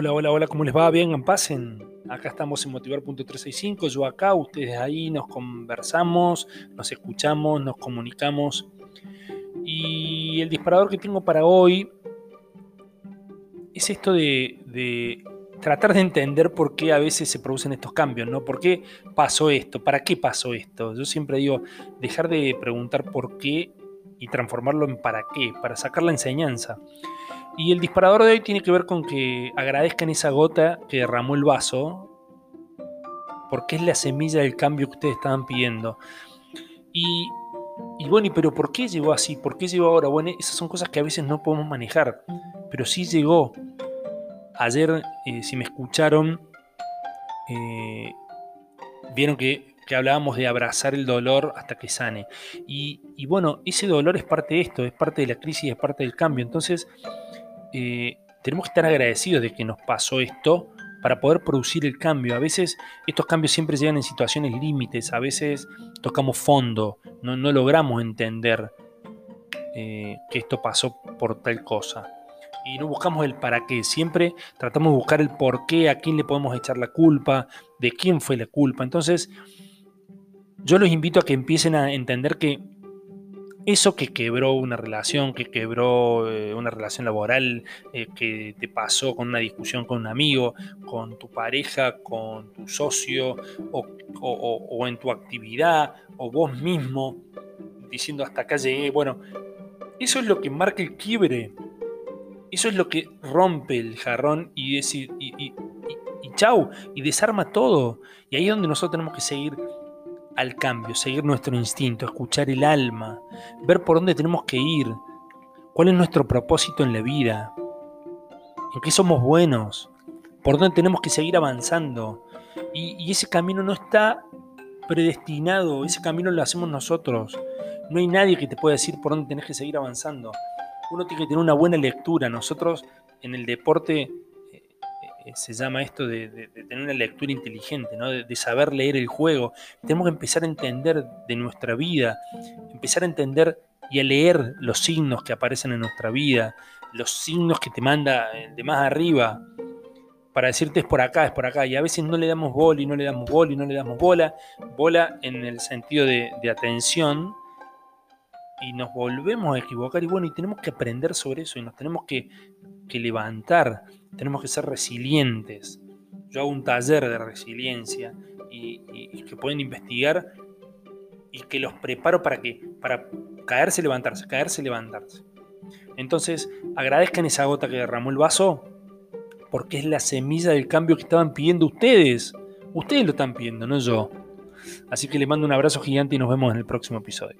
Hola, hola, hola, ¿cómo les va? Bien, pasen. Acá estamos en Motivar.365, yo acá, ustedes ahí, nos conversamos, nos escuchamos, nos comunicamos. Y el disparador que tengo para hoy es esto de, tratar de entender por qué a veces se producen estos cambios, ¿no? ¿Por qué pasó esto? ¿Para qué pasó esto? Yo siempre digo, dejar de preguntar por qué y transformarlo en para qué, para sacar la enseñanza. Y el disparador de hoy tiene que ver con que agradezcan esa gota que derramó el vaso, porque es la semilla del cambio que ustedes estaban pidiendo. Y, bueno, pero ¿por qué llegó así? ¿Por qué llegó ahora? Bueno, esas son cosas que a veces no podemos manejar, pero sí llegó. Ayer, eh, si me escucharon, eh, vieron que, hablábamos de abrazar el dolor hasta que sane. Y, y, bueno, ese dolor es parte de esto, es parte de la crisis, es parte del cambio. Entonces, eh, tenemos que estar agradecidos de que nos pasó esto para poder producir el cambio. A veces estos cambios siempre llegan en situaciones límites, a veces tocamos fondo, no, logramos entender eh, que esto pasó por tal cosa. Y no buscamos el para qué, siempre tratamos de buscar el por qué, a quién le podemos echar la culpa, de quién fue la culpa. Entonces, yo los invito a que empiecen a entender que eso que quebró una relación, que quebró eh, una relación laboral, eh, que te pasó con una discusión con un amigo, con tu pareja, con tu socio o, en tu actividad o vos mismo, diciendo hasta acá llegué, bueno, eso es lo que marca el quiebre. Eso es lo que rompe el jarrón y decir, y, y, y chau, y desarma todo. Y ahí es donde nosotros tenemos que seguir al cambio, seguir nuestro instinto, escuchar el alma, ver por dónde tenemos que ir, cuál es nuestro propósito en la vida, en qué somos buenos, por dónde tenemos que seguir avanzando. Y, ese camino no está predestinado, ese camino lo hacemos nosotros. No hay nadie que te pueda decir por dónde tenés que seguir avanzando. Uno tiene que tener una buena lectura. Nosotros en el deporte se llama esto de, tener una lectura inteligente, ¿no? de, saber leer el juego. Tenemos que empezar a entender de nuestra vida, empezar a entender y a leer los signos que aparecen en nuestra vida, los signos que te manda de más arriba, para decirte es por acá, es por acá. Y a veces no le damos bola y no le damos bola y no le damos bola. Bola en el sentido de, atención. Y nos volvemos a equivocar. Y bueno, y tenemos que aprender sobre eso. Y nos tenemos que, que levantar tenemos que ser resilientes. Yo hago un taller de resiliencia y, que pueden investigar y que los preparo para que para caerse, levantarse, caerse, levantarse. Entonces, agradezcan esa gota que derramó el vaso porque es la semilla del cambio que estaban pidiendo ustedes. Ustedes lo están pidiendo, no yo. Así que les mando un abrazo gigante y nos vemos en el próximo episodio.